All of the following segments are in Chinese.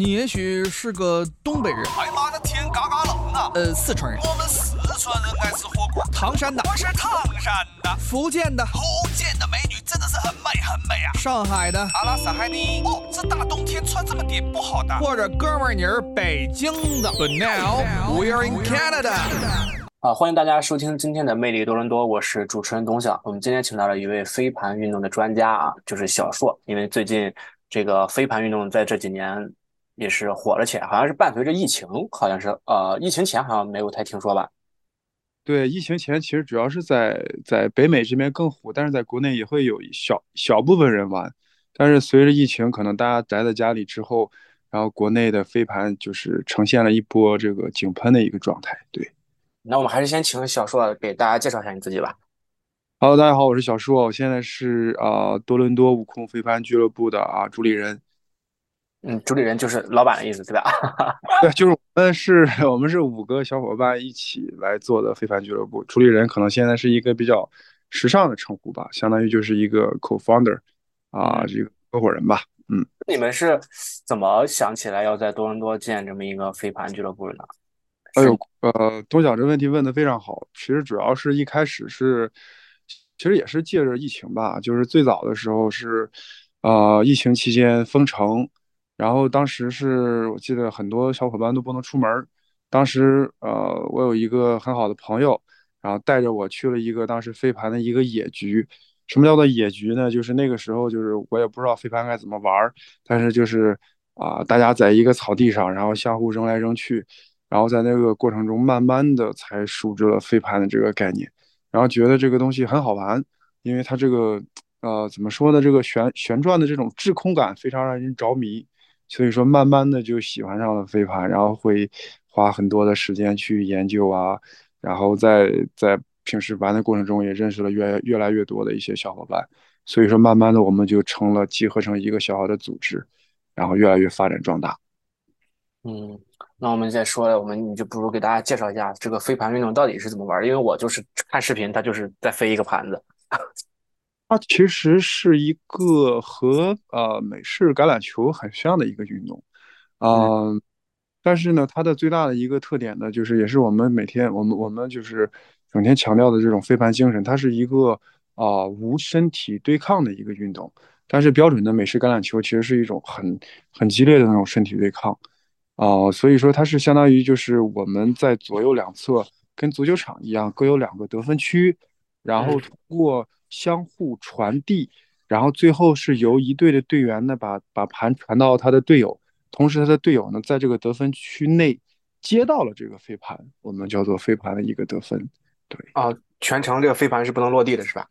你也许是个东北人，哎妈的天嘎嘎冷啊！呃，四川人，我们四川人爱吃火锅。唐山的，我是唐山的，福建的，福建的美女真的是很美很美啊！上海的，阿拉斯海尼。哦，这大冬天穿这么点不好的。或者哥们儿你是北京的。But now we're in Canada。啊，欢迎大家收听今天的魅力多伦多，我是主持人董晓。我们今天请到了一位飞盘运动的专家啊，就是小硕。因为最近这个飞盘运动在这几年也是火了起来，好像是伴随着疫情，好像是呃，疫情前好像没有太听说吧？对，疫情前其实主要是在在北美这边更火，但是在国内也会有小小部分人玩。但是随着疫情，可能大家宅在家里之后，然后国内的飞盘就是呈现了一波这个井喷的一个状态。对。那我们还是先请小硕给大家介绍一下你自己吧。Hello，大家好，我是小硕，我现在是啊多伦多悟空飞盘俱乐部的啊主理人。嗯，主理人就是老板的意思，对吧？对，就是我们是，我们是五个小伙伴一起来做的非凡俱乐部。主理人可能现在是一个比较时尚的称呼吧，相当于就是一个 co-founder 啊，这个合伙人吧。嗯，你们是怎么想起来要在多伦多建这么一个飞盘俱乐部的呢？哎呦，呃，东晓这问题问的非常好。其实主要是一开始是，其实也是借着疫情吧，就是最早的时候是，呃，疫情期间封城，然后当时是我记得很多小伙伴都不能出门。当时，呃，我有一个很好的朋友，然后带着我去了一个当时飞盘的一个野局。什么叫做野局呢？就是那个时候，就是我也不知道飞盘该怎么玩，但是就是啊，大家在一个草地上，然后相互扔来扔去。然后在那个过程中，慢慢的才熟知了飞盘的这个概念，然后觉得这个东西很好玩，因为它这个呃怎么说呢，这个旋旋转的这种滞空感非常让人着迷，所以说慢慢的就喜欢上了飞盘，然后会花很多的时间去研究啊，然后在在平时玩的过程中也认识了越越来越多的一些小伙伴，所以说慢慢的我们就成了集合成一个小小的组织，然后越来越发展壮大。嗯。那我们再说了，我们你就不如给大家介绍一下这个飞盘运动到底是怎么玩？因为我就是看视频，它就是在飞一个盘子。它其实是一个和呃美式橄榄球很像的一个运动，嗯，但是呢，它的最大的一个特点呢，就是也是我们每天我们我们就是整天强调的这种飞盘精神，它是一个啊无身体对抗的一个运动。但是标准的美式橄榄球其实是一种很很激烈的那种身体对抗。啊，所以说它是相当于就是我们在左右两侧跟足球场一样，各有两个得分区，然后通过相互传递，然后最后是由一队的队员呢把把盘传到他的队友，同时他的队友呢在这个得分区内接到了这个飞盘，我们叫做飞盘的一个得分。对啊，全程这个飞盘是不能落地的，是吧？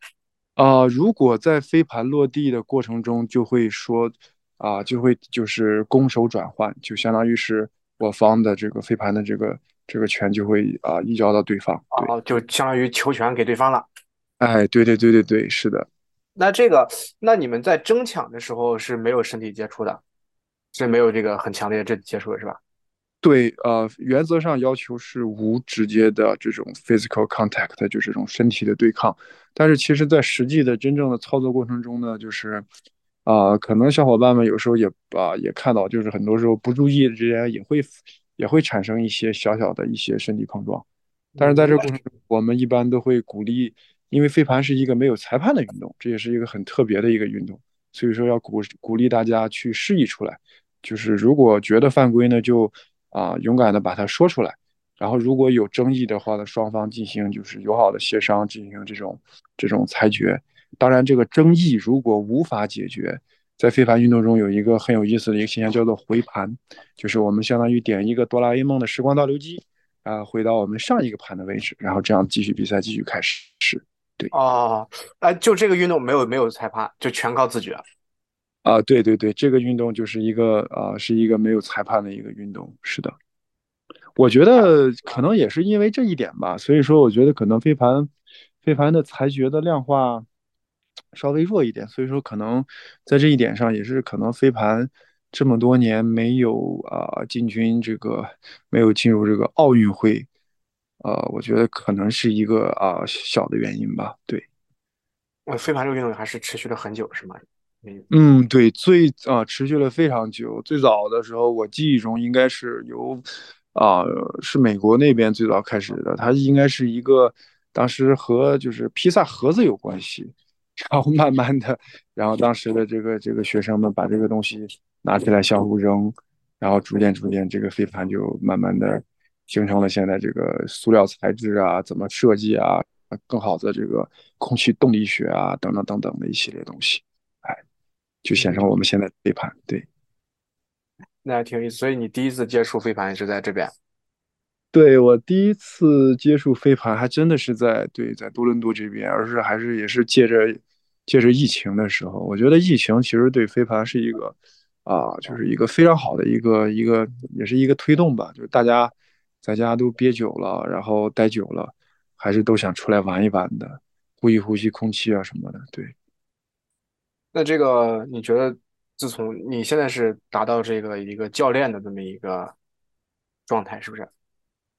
啊，如果在飞盘落地的过程中，就会说。啊，就会就是攻守转换，就相当于是我方的这个飞盘的这个这个权就会啊移交到对方，哦，就相当于球权给对方了。哎，对对对对对，是的。那这个，那你们在争抢的时候是没有身体接触的，是没有这个很强烈的这接触的是吧？对，呃，原则上要求是无直接的这种 physical contact，就这种身体的对抗。但是其实，在实际的真正的操作过程中呢，就是。啊，可能小伙伴们有时候也啊也看到，就是很多时候不注意之间也会也会产生一些小小的一些身体碰撞，但是在这过程中，我们一般都会鼓励，因为飞盘是一个没有裁判的运动，这也是一个很特别的一个运动，所以说要鼓鼓励大家去示意出来，就是如果觉得犯规呢，就啊勇敢的把它说出来，然后如果有争议的话呢，双方进行就是友好的协商，进行这种这种裁决。当然，这个争议如果无法解决，在飞盘运动中有一个很有意思的一个现象，叫做回盘，就是我们相当于点一个哆啦 A 梦的时光倒流机，啊，回到我们上一个盘的位置，然后这样继续比赛，继续开始。哦，哎，就这个运动没有没有裁判，就全靠自觉。啊，对对对，这个运动就是一个啊，是一个没有裁判的一个运动。是的，我觉得可能也是因为这一点吧，所以说我觉得可能飞盘，飞盘的裁决的量化。稍微弱一点，所以说可能在这一点上也是可能飞盘这么多年没有啊进军这个没有进入这个奥运会，呃，我觉得可能是一个啊小的原因吧。对，呃飞盘这个运动还是持续了很久，是吗？嗯，对，最啊持续了非常久。最早的时候，我记忆中应该是由啊是美国那边最早开始的，它应该是一个当时和就是披萨盒子有关系，然后慢慢的，然后当时的这个这个学生们把这个东西拿起来相互扔，然后逐渐逐渐这个飞盘就慢慢的形成了现在这个塑料材质啊，怎么设计啊，更好的这个空气动力学啊等等等等的一系列东西。哎就显成我们现在飞盘，对，那还挺有意思。所以你第一次接触飞盘也是在这边？对我第一次接触飞盘，还真的是在对在多伦多这边，而是还是也是借着借着疫情的时候。我觉得疫情其实对飞盘是一个啊，就是一个非常好的一个一个，也是一个推动吧。就是大家在家都憋久了，然后待久了，还是都想出来玩一玩的，呼吸呼吸空气啊什么的，对。那这个你觉得，自从你现在是达到这个一个教练的这么一个状态，是不是？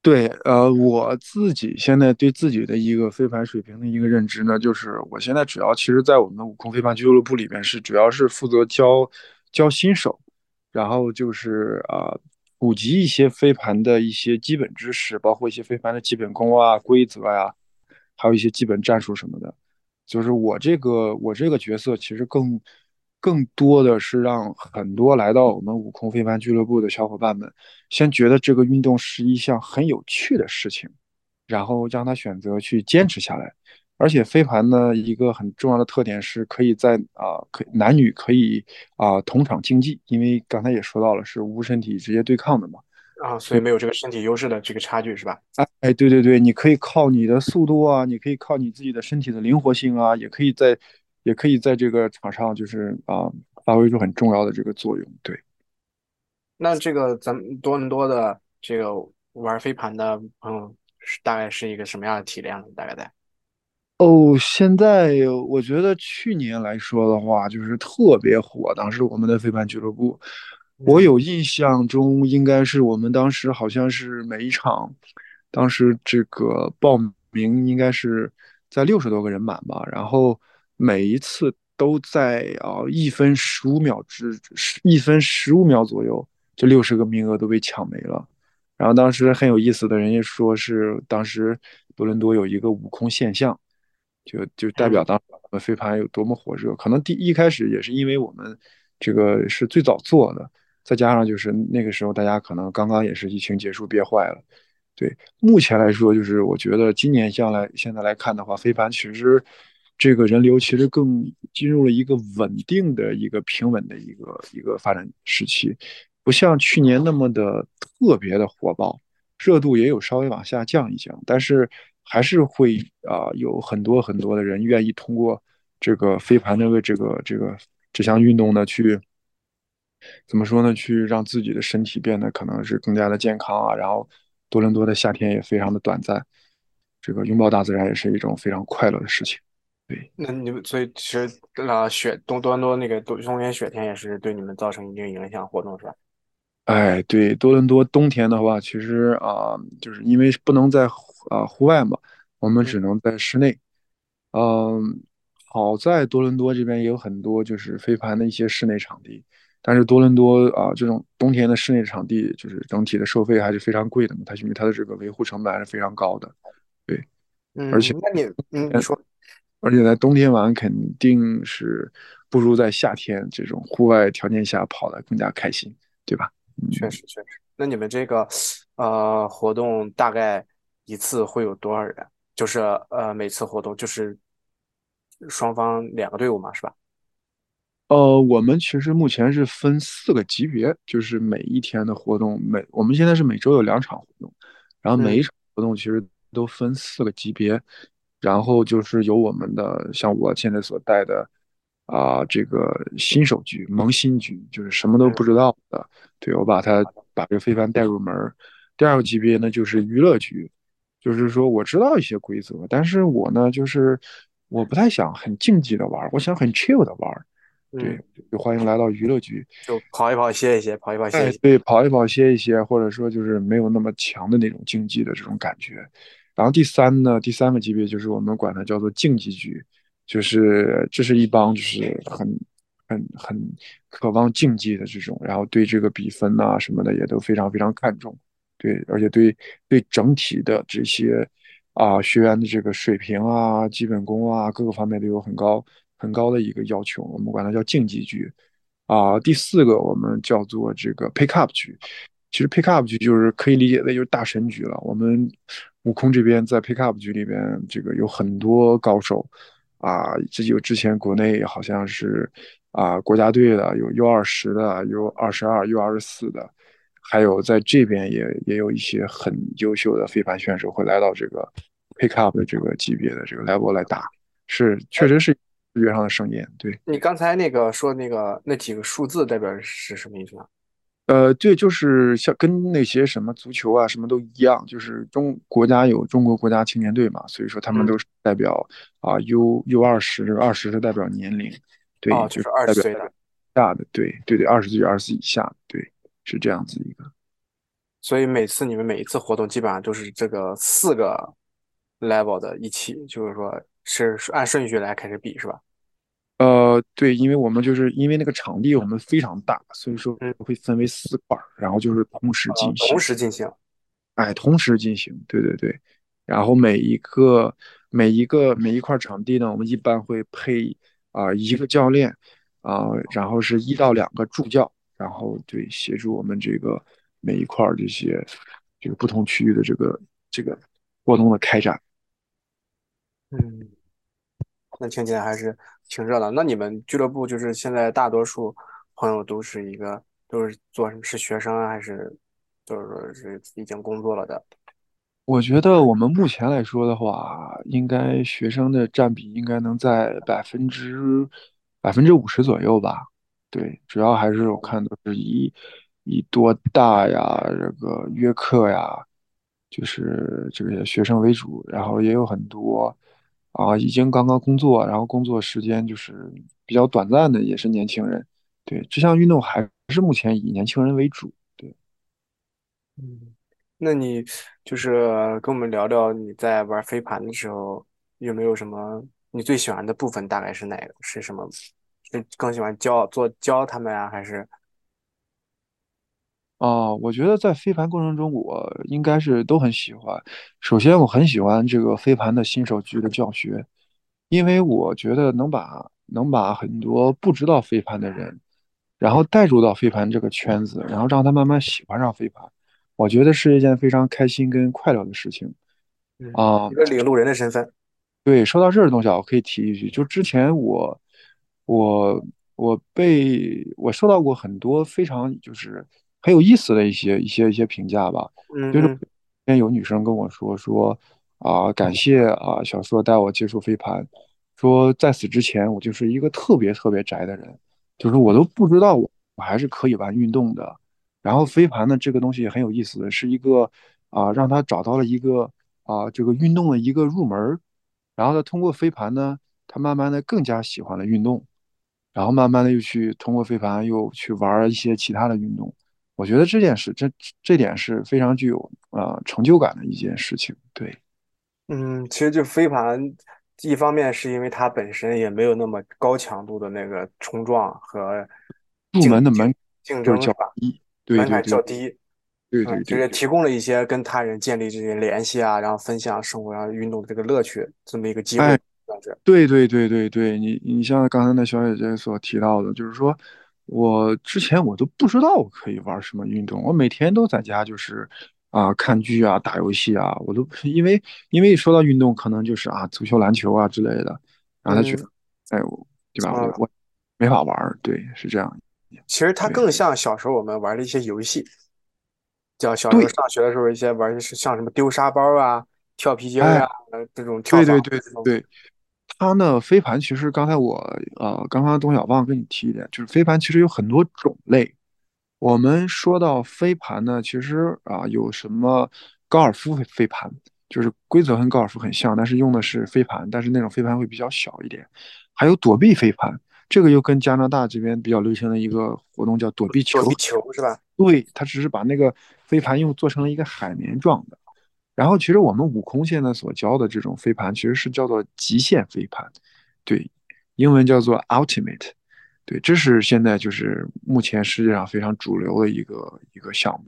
对，呃，我自己现在对自己的一个飞盘水平的一个认知呢，就是我现在主要其实，在我们的悟空飞盘俱乐部里边是主要是负责教教新手，然后就是啊，普及一些飞盘的一些基本知识，包括一些飞盘的基本功啊、规则呀，还有一些基本战术什么的。就是我这个我这个角色，其实更更多的是让很多来到我们悟空飞盘俱乐部的小伙伴们，先觉得这个运动是一项很有趣的事情，然后让他选择去坚持下来。而且飞盘呢，一个很重要的特点是可以在啊，可男女可以啊同场竞技，因为刚才也说到了是无身体直接对抗的嘛。啊，所以没有这个身体优势的这个差距是吧？哎哎，对对对，你可以靠你的速度啊，你可以靠你自己的身体的灵活性啊，也可以在，也可以在这个场上就是啊，发挥出很重要的这个作用。对，那这个咱们多伦多的这个玩飞盘的朋友是大概是一个什么样的体量？大概在？哦，现在我觉得去年来说的话，就是特别火，当时我们的飞盘俱乐部。我有印象中，应该是我们当时好像是每一场，当时这个报名应该是在六十多个人满吧，然后每一次都在啊一分十五秒之一分十五秒左右，这六十个名额都被抢没了。然后当时很有意思的人家说是当时多伦多有一个悟空现象，就就代表当时我们飞盘有多么火热。可能第一开始也是因为我们这个是最早做的。再加上就是那个时候，大家可能刚刚也是疫情结束憋坏了。对，目前来说，就是我觉得今年将来现在来看的话，飞盘其实这个人流其实更进入了一个稳定的一个平稳的一个一个发展时期，不像去年那么的特别的火爆，热度也有稍微往下降一降，但是还是会啊有很多很多的人愿意通过这个飞盘的这个这个这项运动呢去。怎么说呢？去让自己的身体变得可能是更加的健康啊。然后，多伦多的夏天也非常的短暂，这个拥抱大自然也是一种非常快乐的事情。对，那你们所以其实啊，雪多多伦多那个冬冬天雪天也是对你们造成一定影响活动是吧？哎，对，多伦多冬天的话，其实啊，就是因为不能在啊户外嘛，我们只能在室内。嗯，好在多伦多这边也有很多就是飞盘的一些室内场地。但是多伦多啊，这种冬天的室内场地，就是整体的收费还是非常贵的嘛。它因为它的这个维护成本还是非常高的，对。嗯，而且那你嗯你说，而且在冬天玩肯定是不如在夏天这种户外条件下跑的更加开心，对吧？确实确实。那你们这个呃活动大概一次会有多少人？就是呃每次活动就是双方两个队伍嘛，是吧？呃，我们其实目前是分四个级别，就是每一天的活动，每我们现在是每周有两场活动，然后每一场活动其实都分四个级别，然后就是有我们的像我现在所带的啊这个新手局、萌新局，就是什么都不知道的，对我把他把这个非凡带入门。第二个级别呢就是娱乐局，就是说我知道一些规则，但是我呢就是我不太想很竞技的玩，我想很 chill 的玩。对，就欢迎来到娱乐局，就跑一跑歇一歇，跑一跑歇一歇。对，跑一跑歇一歇，或者说就是没有那么强的那种竞技的这种感觉。然后第三呢，第三个级别就是我们管它叫做竞技局，就是这是一帮就是很很很渴望竞技的这种，然后对这个比分呐、什么的也都非常非常看重，对，而且对对整体的这些啊学员的这个水平啊、基本功啊各个方面都有很高很高的一个要求，我们管它叫竞技局。啊，第四个我们叫做这个 pick up 局，其实 pick up 局就是可以理解为就是大神局了。我们悟空这边在 pick up 局里边，这个有很多高手啊，这有之前国内好像是啊国家队的，有 U 二十的，U 二十二、U 二十四的，还有在这边也也有一些很优秀的飞盘选手会来到这个 pick up 的这个级别的这个 level 来打，是确实是视觉上的盛宴，对。你刚才那个说那个那几个数字代表是什么意思呢？呃，对，就是像跟那些什么足球啊，什么都一样，就是中国家有中国国家青年队嘛，所以说他们嗯都是代表啊 U U 二十，二十是代表年龄，对，哦，就是二十岁的。大的，对对对，二十岁二十岁以下，对，是这样子一个。所以每次你们每一次活动基本上都是这个四个 level 的一起，就是说是是按顺序来开始比是吧？呃，对，因为我们就是因为那个场地我们非常大，所以说嗯会分为四块儿，然后就是同时进行同，时进行。哎，同时进行，对对对。然后每一个每一个每一块场地呢，我们一般会配啊、一个教练啊、然后是一到两个助教，然后对协助我们这个每一块儿这些这个不同区域的这个这个活动的开展。嗯，那听起来还是挺热闹。那你们俱乐部就是现在大多数朋友都是一个都是做什么？是学生啊，还是就是说是已经工作了的？我觉得我们目前来说的话，应该学生的占比应该能在百分之百分之五十左右吧。对，主要还是我看都是以以多大呀，这个约课呀，就是这个学生为主，然后也有很多啊已经刚刚工作，然后工作时间就是比较短暂的，也是年轻人。对，这项运动还是目前以年轻人为主。对。嗯，那你就是跟我们聊聊你在玩飞盘的时候有没有什么你最喜欢的部分？大概是哪个？是什么？是更喜欢教做教他们啊，还是哦，我觉得在飞盘过程中，我应该是都很喜欢。首先，我很喜欢这个飞盘的新手局的教学，因为我觉得能把能把很多不知道飞盘的人，然后带入到飞盘这个圈子，然后让他慢慢喜欢上飞盘，我觉得是一件非常开心跟快乐的事情嗯啊。一个领路人的身份？对，说到这儿，东西啊，我可以提一句，就之前我我我被我收到过很多非常就是很有意思的一些一些一些评价吧，就是嗯嗯之前有女生跟我说说啊、感谢啊小硕带我接触飞盘，说在此之前我就是一个特别特别宅的人，就是我都不知道我我还是可以玩运动的。然后飞盘呢这个东西也很有意思，是一个啊、让他找到了一个啊、这个运动的一个入门儿。然后他，通过飞盘呢，他慢慢的更加喜欢了运动，然后慢慢的又去通过飞盘又去玩一些其他的运动。我觉得这件事，这这点是非常具有啊、呃成就感的一件事情。对，嗯，其实就飞盘，一方面是因为它本身也没有那么高强度的那个冲撞和入门的门竞争较？低，对门槛对对较低。对对，就是对对对提供了一些跟他人建立这些联系啊，然后分享生活上运动的这个乐趣，这么一个机会。对对对对对，你你像刚才那小姐姐所提到的，就是说我之前我都不知道我可以玩什么运动，我每天都在家就是啊、看剧啊打游戏啊，我都因为因为一说到运动，可能就是啊足球篮球啊之类的，然后他觉得嗯，哎我对吧，啊我我没法玩，对，是这样，其实它更。像小时候我们玩的一些游戏，叫小时候上学的时候一些玩的是像什么丢沙包啊、跳皮筋啊，呃这种跳对对对。对，它呢飞盘其实刚才我呃刚刚董小旺跟你提一点，就是飞盘其实有很多种类。我们说到飞盘呢，其实啊、有什么高尔夫飞飞盘，就是规则跟高尔夫很像，但是用的是飞盘，但是那种飞盘会比较小一点。还有躲避飞盘，这个又跟加拿大这边比较流行的一个活动叫躲避球躲避球是吧？对，它只是把那个飞盘又做成了一个海绵状的。然后其实我们悟空现在所教的这种飞盘，其实是叫做极限飞盘，对，英文叫做 Ultimate。对，这是现在就是目前世界上非常主流的一个一个项目。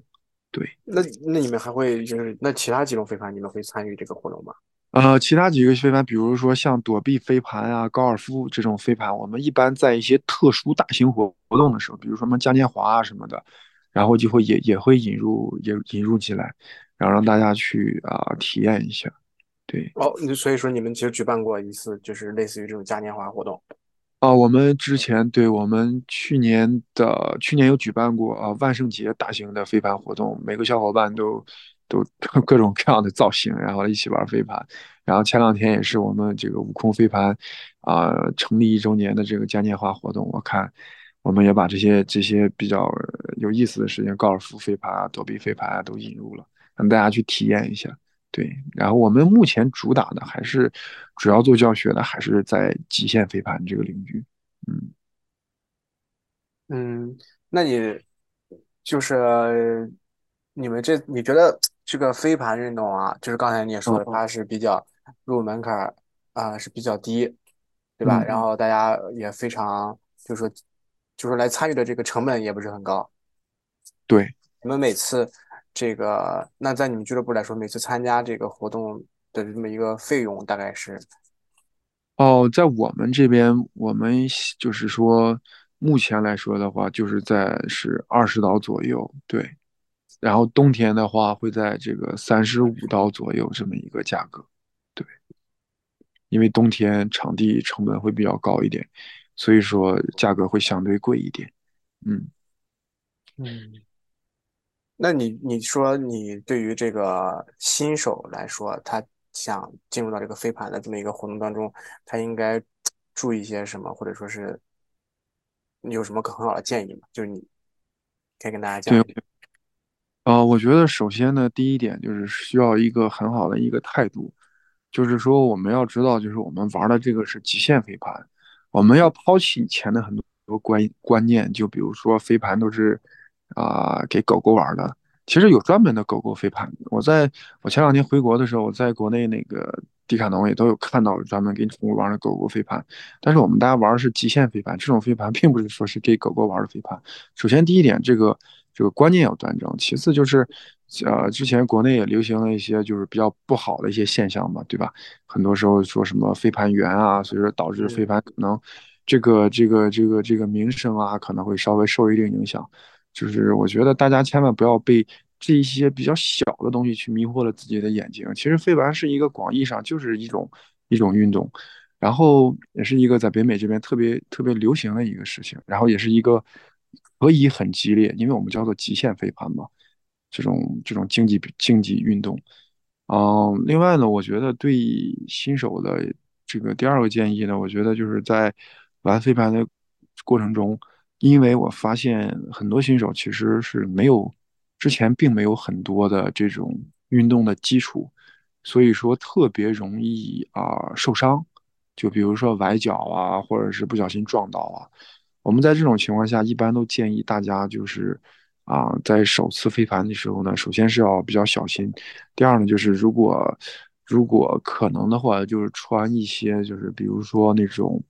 对，那那你们还会就是那其他几种飞盘你们会参与这个活动吗？呃，其他几个飞盘，比如说像躲避飞盘啊、高尔夫这种飞盘，我们一般在一些特殊大型活活动的时候，比如说什么嘉年华啊什么的，然后就会也也会引入也引入进来，然后让大家去啊、体验一下。对，哦，你所以说你们其实举办过一次就是类似于这种嘉年华活动。啊，我们之前对我们去年的去年有举办过啊万圣节大型的飞盘活动，每个小伙伴都都各种各样的造型，然后一起玩飞盘。然后前两天也是我们这个悟空飞盘啊成立一周年的这个嘉年华活动，我看我们也把这些这些比较有意思的事情，高尔夫飞盘啊、躲避飞盘啊都引入了，让大家去体验一下。对，然后我们目前主打的还是主要做教学的，还是在极限飞盘这个领域。嗯，嗯，那你就是你们这你觉得这个飞盘运动啊，就是刚才你也说的，嗯它是比较入门槛儿啊是比较低，对吧？嗯然后大家也非常就是说就是来参与的这个成本也不是很高。对，你们每次这个，那在你们俱乐部来说，每次参加这个活动的这么一个费用大概是，哦，在我们这边，我们就是说，目前来说的话，就是在是二十刀左右，对。然后冬天的话，会在这个三十五刀左右这么一个价格，对。因为冬天场地成本会比较高一点，所以说价格会相对贵一点。嗯。嗯，那你你说你对于这个新手来说，他想进入到这个飞盘的这么一个活动当中，他应该注意一些什么，或者说是你有什么很好的建议吗？就是你可以跟大家讲对，我觉得首先呢，第一点就是需要一个很好的一个态度，就是说我们要知道，就是我们玩的这个是极限飞盘，我们要抛弃以前的很多观观念，就比如说飞盘都是啊、给狗狗玩的，其实有专门的狗狗飞盘。我在我前两天回国的时候，我在国内那个迪卡侬也都有看到专门给宠物玩的狗狗飞盘，但是我们大家玩的是极限飞盘，这种飞盘并不是说是给狗狗玩的飞盘。首先第一点，这个这个观念要端正；其次就是，呃，之前国内也流行了一些就是比较不好的一些现象嘛，对吧？很多时候说什么飞盘员啊，所以说导致飞嗯盘可能这个这个这个这个名声啊，可能会稍微受一定影响。就是我觉得大家千万不要被这一些比较小的东西去迷惑了自己的眼睛。其实飞盘是一个广义上就是一种一种运动，然后也是一个在北美这边特别特别流行的一个事情，然后也是一个可以很激烈，因为我们叫做极限飞盘嘛，这种这种竞技竞技运动。嗯，另外呢，我觉得对新手的这个第二个建议呢，我觉得就是在玩飞盘的过程中，因为我发现很多新手其实是没有之前并没有很多的这种运动的基础，所以说特别容易啊、受伤，就比如说崴脚啊，或者是不小心撞到啊。我们在这种情况下，一般都建议大家就是啊、在首次飞盘的时候呢，首先是要比较小心，第二呢，就是如果如果可能的话，就是穿一些就是比如说那种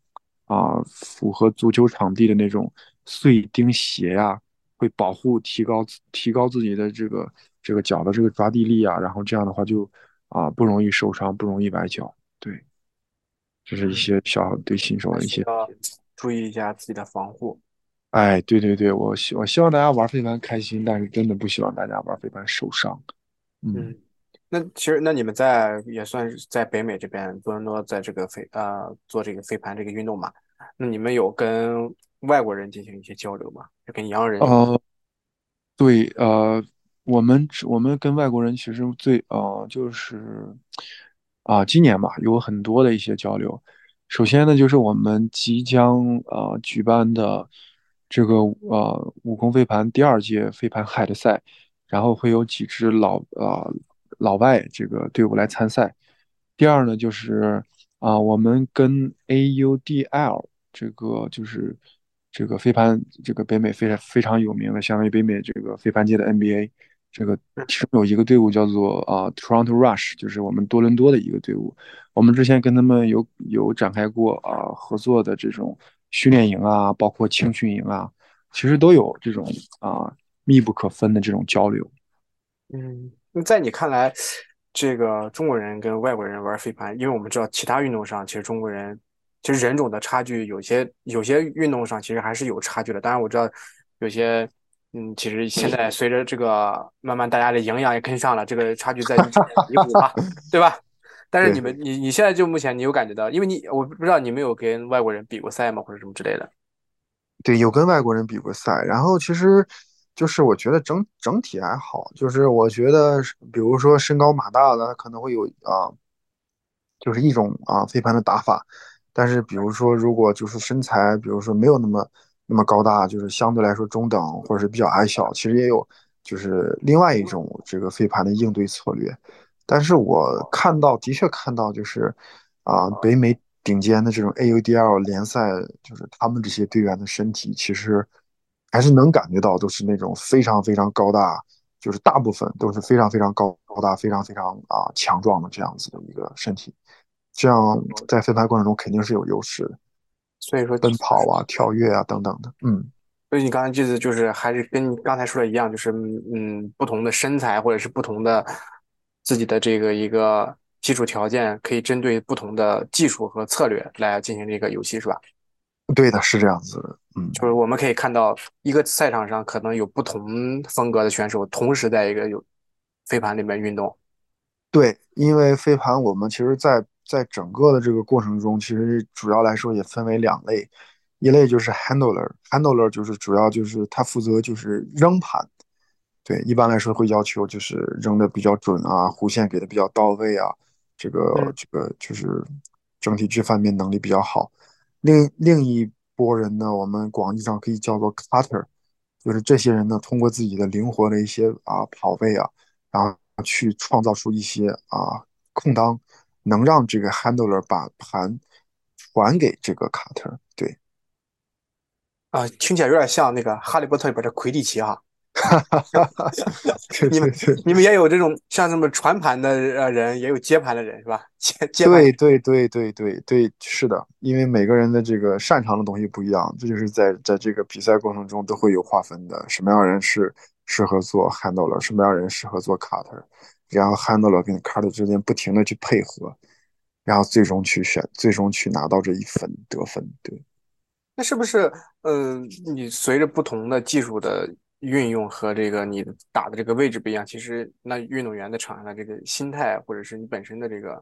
啊、符合足球场地的那种碎钉鞋呀、会保护提高提高自己的这个这个脚的这个抓地力啊，然后这样的话就啊、不容易受伤，不容易崴脚。对，这是一些小对新手的一些。注意一下自己的防护。哎，对对对，我希我希望大家玩飞盘开心，但是真的不希望大家玩飞盘受伤。嗯。嗯，那其实那你们在也算是在北美这边多伦多，在这个飞呃做这个飞盘这个运动嘛，那你们有跟外国人进行一些交流吗？就跟洋人呃，对，呃，我们我们跟外国人其实最呃就是啊、今年吧有很多的一些交流。首先呢，就是我们即将呃举办的这个呃悟空飞盘第二届飞盘海的赛，然后会有几支老呃老外这个队伍来参赛。第二呢，就是啊、我们跟 AUDL 这个就是这个飞盘，这个北美非常非常有名的，相当于北美这个飞盘界的 NBA。这个其中有一个队伍叫做啊、Toronto Rush，就是我们多伦多的一个队伍。我们之前跟他们有有展开过啊、合作的这种训练营啊，包括青训营啊，其实都有这种啊密不可分的这种交流。嗯，那在你看来，这个中国人跟外国人玩飞盘，因为我们知道其他运动上，其实中国人其实人种的差距有些有些运动上其实还是有差距的。当然我知道有些，嗯，其实现在随着这个慢慢大家的营养也跟上了，这个差距在弥补吧，对吧？但是你们你你现在就目前你有感觉到，因为你我不知道你没有跟外国人比过赛吗，或者什么之类的？对，有跟外国人比过赛，然后其实。就是我觉得整整体还好，就是我觉得，比如说身高马大的，他可能会有啊，就是一种啊飞盘的打法。但是比如说，如果就是身材，比如说没有那么那么高大，就是相对来说中等或者是比较矮小，其实也有就是另外一种这个飞盘的应对策略。但是我看到，的确看到就是啊，北美顶尖的这种 AUDL 联赛，就是他们这些队员的身体其实。还是能感觉到都是那种非常非常高大，就是大部分都是非常非常高高大、非常非常啊强壮的这样子的一个身体，这样在飞盘过程中肯定是有优势的。所以说奔跑啊、跳跃啊等等的，嗯。所以你刚才意思就是还是跟你刚才说的一样，就是嗯，不同的身材或者是不同的自己的这个一个基础条件，可以针对不同的技术和策略来进行这个游戏，是吧？对的，是这样子的。嗯，就是我们可以看到，一个赛场上可能有不同风格的选手同时在一个有飞盘里面运动。对，因为飞盘我们其实，在在整个的这个过程中，其实主要来说也分为两类，一类就是 handler，handler 就是主要就是他负责就是扔盘。对，一般来说会要求就是扔的比较准啊，弧线给的比较到位啊，这个这个就是整体这方面能力比较好。另另一波人呢，我们广义上可以叫做 cutter，就是这些人呢，通过自己的灵活的一些啊跑位啊，然后去创造出一些啊空当，能让这个 handler 把盘还给这个 cutter。对，啊，听起来有点像那个哈利波特里边的魁地奇哈。哈哈哈哈你们你们也有这种像什么传盘的呃人，也有接盘的人是吧？接接对对对对对对，是的，因为每个人的这个擅长的东西不一样，这就是在在这个比赛过程中都会有划分的，什么样人是适合做 handler，什么样人适合做 cutter，然后 handler 跟 Carter 之间不停的去配合，然后最终去选，最终去拿到这一分得分。对，那是不是嗯，你随着不同的技术的？运用和这个你打的这个位置不一样，其实那运动员的场上的这个心态，或者是你本身的这个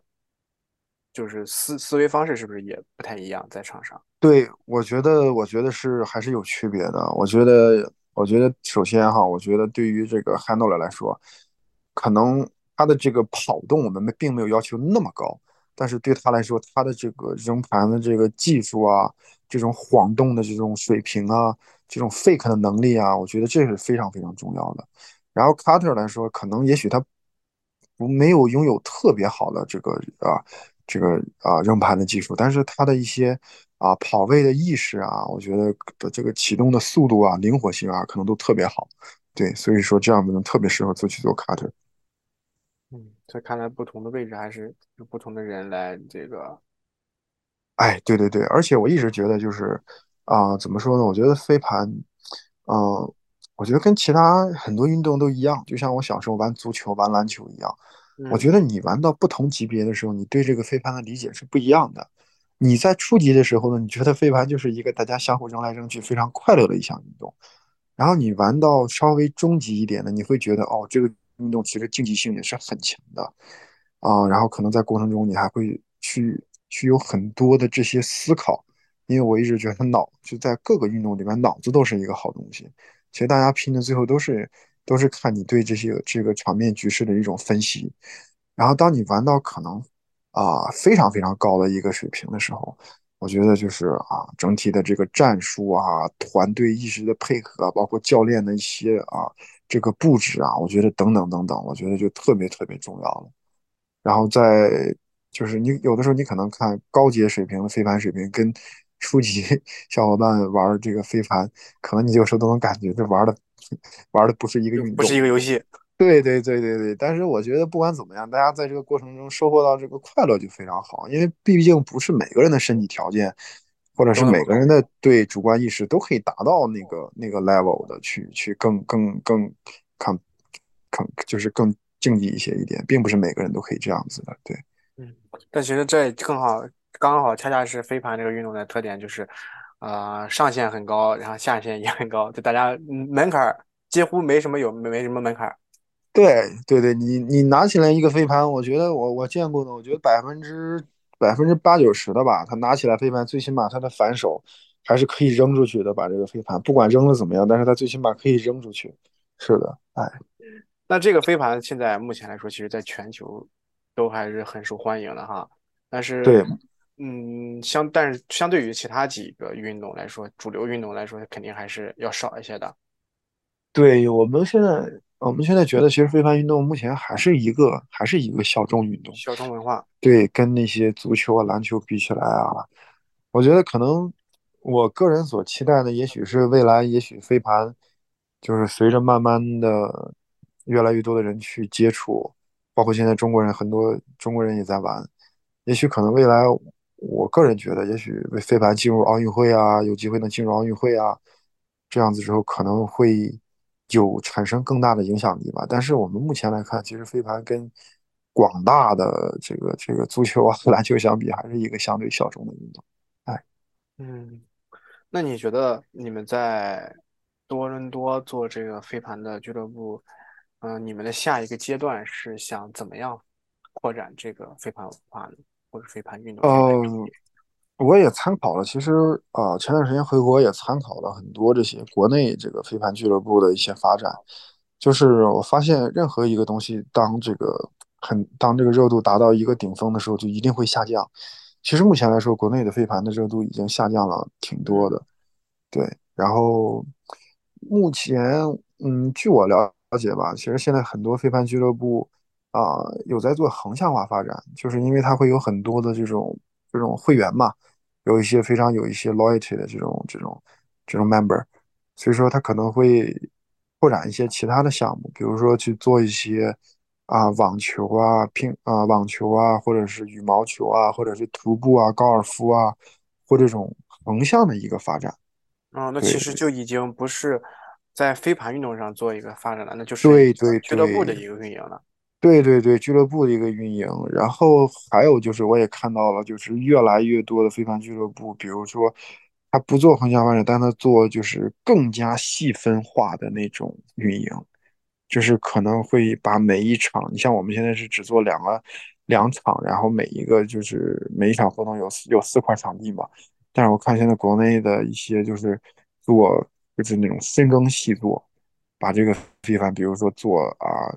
就是思思维方式，是不是也不太一样？在场上，对我觉得，我觉得是还是有区别的。我觉得，我觉得首先哈，我觉得对于这个 handler 来说，可能他的这个跑动我们并没有要求那么高，但是对他来说，他的这个扔盘的这个技术啊，这种晃动的这种水平啊。这种 fake 的能力啊，我觉得这是非常非常重要的。然后 Carter 来说，可能也许他不没有拥有特别好的这个啊这个啊扔盘的技术，但是他的一些啊跑位的意识啊，我觉得的这个启动的速度啊、灵活性啊，可能都特别好。对，所以说这样的人特别适合做去做 Carter。所以看来不同的位置还是有不同的人来这个。哎，对对对，而且我一直觉得就是。啊，怎么说呢？我觉得飞盘，嗯，我觉得跟其他很多运动都一样，就像我小时候玩足球、玩篮球一样。我觉得你玩到不同级别的时候，你对这个飞盘的理解是不一样的。你在初级的时候呢，你觉得飞盘就是一个大家相互扔来扔去非常快乐的一项运动。然后你玩到稍微中级一点的，你会觉得哦，这个运动其实竞技性也是很强的啊。然后可能在过程中你还会去去有很多的这些思考。因为我一直觉得脑就在各个运动里面，脑子都是一个好东西。其实大家拼的最后都是都是看你对这些这个场面局势的一种分析。然后当你玩到可能啊非常非常高的一个水平的时候，我觉得就是啊整体的这个战术啊、团队意识的配合，包括教练的一些啊这个布置啊，我觉得等等等等，我觉得就特别特别重要了。然后在就是你有的时候你可能看高阶水平的飞盘水平跟。初级 小伙伴玩这个飞盘，可能你有时候都能感觉这玩的 玩的不是一个运动，不是一个游戏。对对对对对。但是我觉得不管怎么样，大家在这个过程中收获到这个快乐就非常好，因为毕竟不是每个人的身体条件或者是每个人的对主观意识都可以达到那个那个 level 的去去更更更看看就是更竞技一些一点，并不是每个人都可以这样子的。对，嗯，但其实这更好，刚好恰恰是飞盘这个运动的特点，就是，呃，上限很高，然后下限也很高，就大家嗯门槛儿几乎没什么有没什么门槛儿。对对对，你你拿起来一个飞盘，我觉得我我见过的，我觉得百分之百分之八九十的吧，他拿起来飞盘，最起码他的反手还是可以扔出去的，把这个飞盘，不管扔的怎么样，但是他最起码可以扔出去。是的，哎，那这个飞盘现在目前来说，其实在全球都还是很受欢迎的哈。但是，对，嗯，相但是相对于其他几个运动来说，主流运动来说，肯定还是要少一些的。对我们现在我们现在觉得，其实飞盘运动目前还是一个还是一个小众运动。小众文化，对，跟那些足球啊、篮球比起来啊，我觉得可能我个人所期待的，也许是未来，也许飞盘就是随着慢慢的越来越多的人去接触，包括现在中国人很多中国人也在玩，也许可能未来，我个人觉得，也许飞盘进入奥运会啊，有机会能进入奥运会啊，这样子之后可能会有产生更大的影响力吧。但是我们目前来看，其实飞盘跟广大的这个这个足球啊、篮球相比，还是一个相对小众的运动。哎，嗯，那你觉得你们在多伦多做这个飞盘的俱乐部，嗯、你们的下一个阶段是想怎么样扩展这个飞盘文化呢？或者飞盘运动这个呃，IP？我也参考了，其实啊、前段时间回国也参考了很多这些国内这个飞盘俱乐部的一些发展。就是我发现，任何一个东西当这个很当这个热度达到一个顶峰的时候，就一定会下降。其实目前来说，国内的飞盘的热度已经下降了挺多的。对，然后目前，嗯，据我了解吧，其实现在很多飞盘俱乐部啊、有在做横向化发展，就是因为它会有很多的这种这种会员嘛，有一些非常有一些 loyalty 的这种这种这种 member，所以说他可能会拓展一些其他的项目，比如说去做一些啊网球啊、乒啊网球啊，或者是羽毛球啊，或者是徒步啊、高尔夫啊，或这种横向的一个发展。嗯，那其实就已经不是在飞盘运动上做一个发展了，那就是对对俱乐部的一个运营了。对对对，俱乐部的一个运营，然后还有就是我也看到了，就是越来越多的非凡俱乐部，比如说他不做横向发展，但他做就是更加细分化的那种运营，就是可能会把每一场，你像我们现在是只做两个两场，然后每一个就是每一场活动有有四块场地嘛，但是我看现在国内的一些就是做就是那种深耕细作，把这个非凡，比如说做啊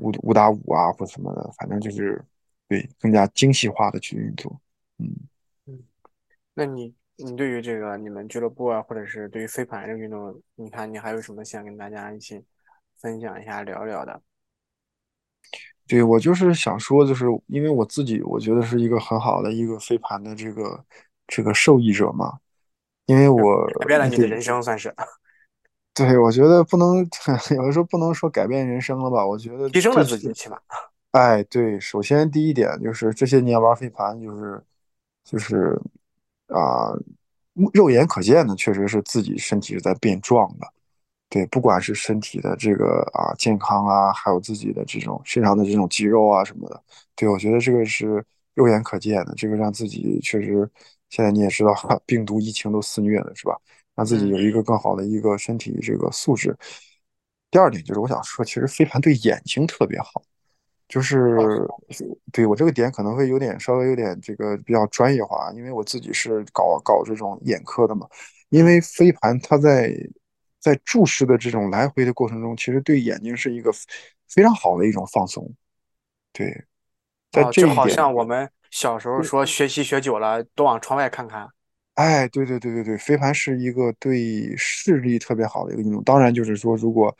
五五打五啊或什么的，反正就是对更加精细化的去运作。嗯，嗯，那你你对于这个你们俱乐部啊，或者是对于飞盘这个运动，你看你还有什么想跟大家一起分享一下、聊聊的？对，我就是想说，就是因为我自己我觉得是一个很好的一个飞盘的这个这个受益者嘛，因为我改变了你的人生，算是对，我觉得不能 有的时候不能说改变人生了吧，我觉得提升了自己，起码。哎，对，首先第一点就是这些年玩飞盘，就是就是啊、肉眼可见的，确实是自己身体是在变壮的。对，不管是身体的这个啊健康啊，还有自己的这种身上的这种肌肉啊什么的，对，我觉得这个是肉眼可见的，这个让自己确实，现在你也知道，病毒疫情都肆虐了，是吧？让自己有一个更好的一个身体这个素质。第二点就是我想说，其实飞盘对眼睛特别好。就是对我这个点可能会有点稍微有点这个比较专业化，因为我自己是搞搞这种眼科的嘛。因为飞盘它在在注视的这种来回的过程中，其实对眼睛是一个非常好的一种放松。对，在哦，就好像我们小时候说学习学久了，多往窗外看看。哎，对对对对对，飞盘是一个对视力特别好的一个运动。当然，就是说，如果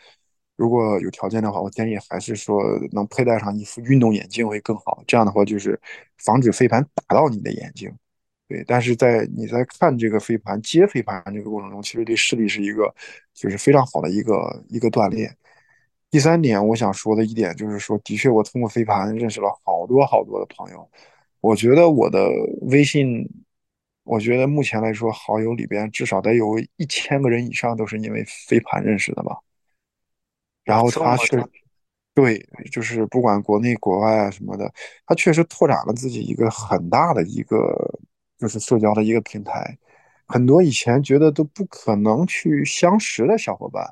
如果有条件的话，我建议还是说能佩戴上一副运动眼镜会更好。这样的话，就是防止飞盘打到你的眼睛。对，但是在你在看这个飞盘接飞盘这个过程中，其实对视力是一个就是非常好的一个一个锻炼。第三点，我想说的一点就是说，的确，我通过飞盘认识了好多好多的朋友。我觉得我的微信我觉得目前来说，好友里边至少得有一千个人以上都是因为飞盘认识的吧。然，后他确实，对，就是不管国内国外啊什么的，他确实拓展了自己一个很大的一个就是社交的一个平台。很多以前觉得都不可能去相识的小伙伴，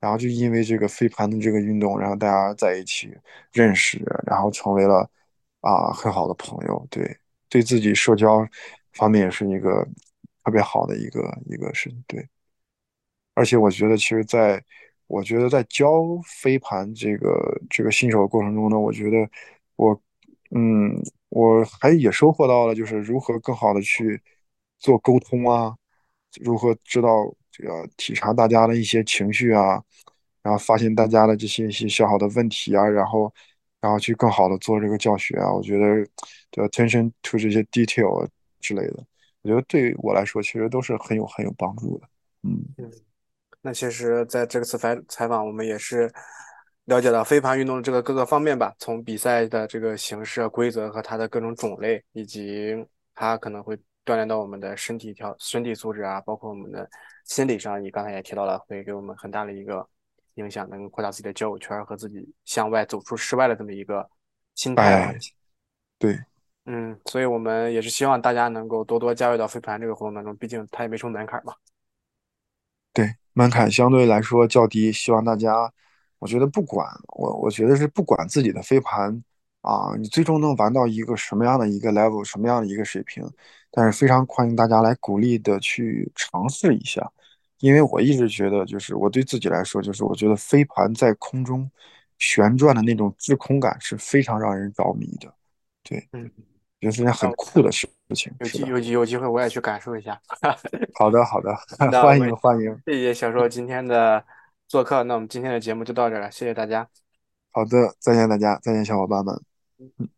然后就因为这个飞盘的这个运动，然后大家在一起认识，然后成为了啊很好的朋友。对，对自己社交方面也是一个特别好的一个一个事情。对。而且我觉得，其实在我觉得在教飞盘这个这个新手的过程中呢，我觉得我嗯，我还也收获到了，就是如何更好的去做沟通啊，如何知道这个体察大家的一些情绪啊，然后发现大家的这些一些小好的问题啊，然后然后去更好的做这个教学啊，我觉得的 attention to 这些 detail 之类的，我觉得对我来说其实都是很有很有帮助的，嗯。嗯。那其实，在这次采采访，我们也是了解到飞盘运动的这个各个方面吧，从比赛的这个形式、规则和它的各种种类，以及它可能会锻炼到我们的身体条、身体素质啊，包括我们的心理上，你刚才也提到了，会给我们很大的一个影响，能扩大自己的交友圈儿和自己向外走出室外的这么一个心态吧。哎，对，嗯，所以我们也是希望大家能够多多加入到飞盘这个活动当中，毕竟它也没什么门槛嘛。对，门槛相对来说较低，希望大家，我觉得不管我，我觉得是不管自己的飞盘啊，你最终能玩到一个什么样的一个 level，什么样的一个水平，但是非常欢迎大家来鼓励的去尝试一下，因为我一直觉得，就是我对自己来说，就是我觉得飞盘在空中旋转的那种滞空感是非常让人着迷的，对，嗯，觉得是件很酷的事情，有机。有机有机会我也去感受一下。好的，好的，欢迎欢迎，谢谢小硕今天的做客，那我们今天的节目就到这儿了，谢谢大家。好的，再见大家，再见小伙伴们。嗯嗯。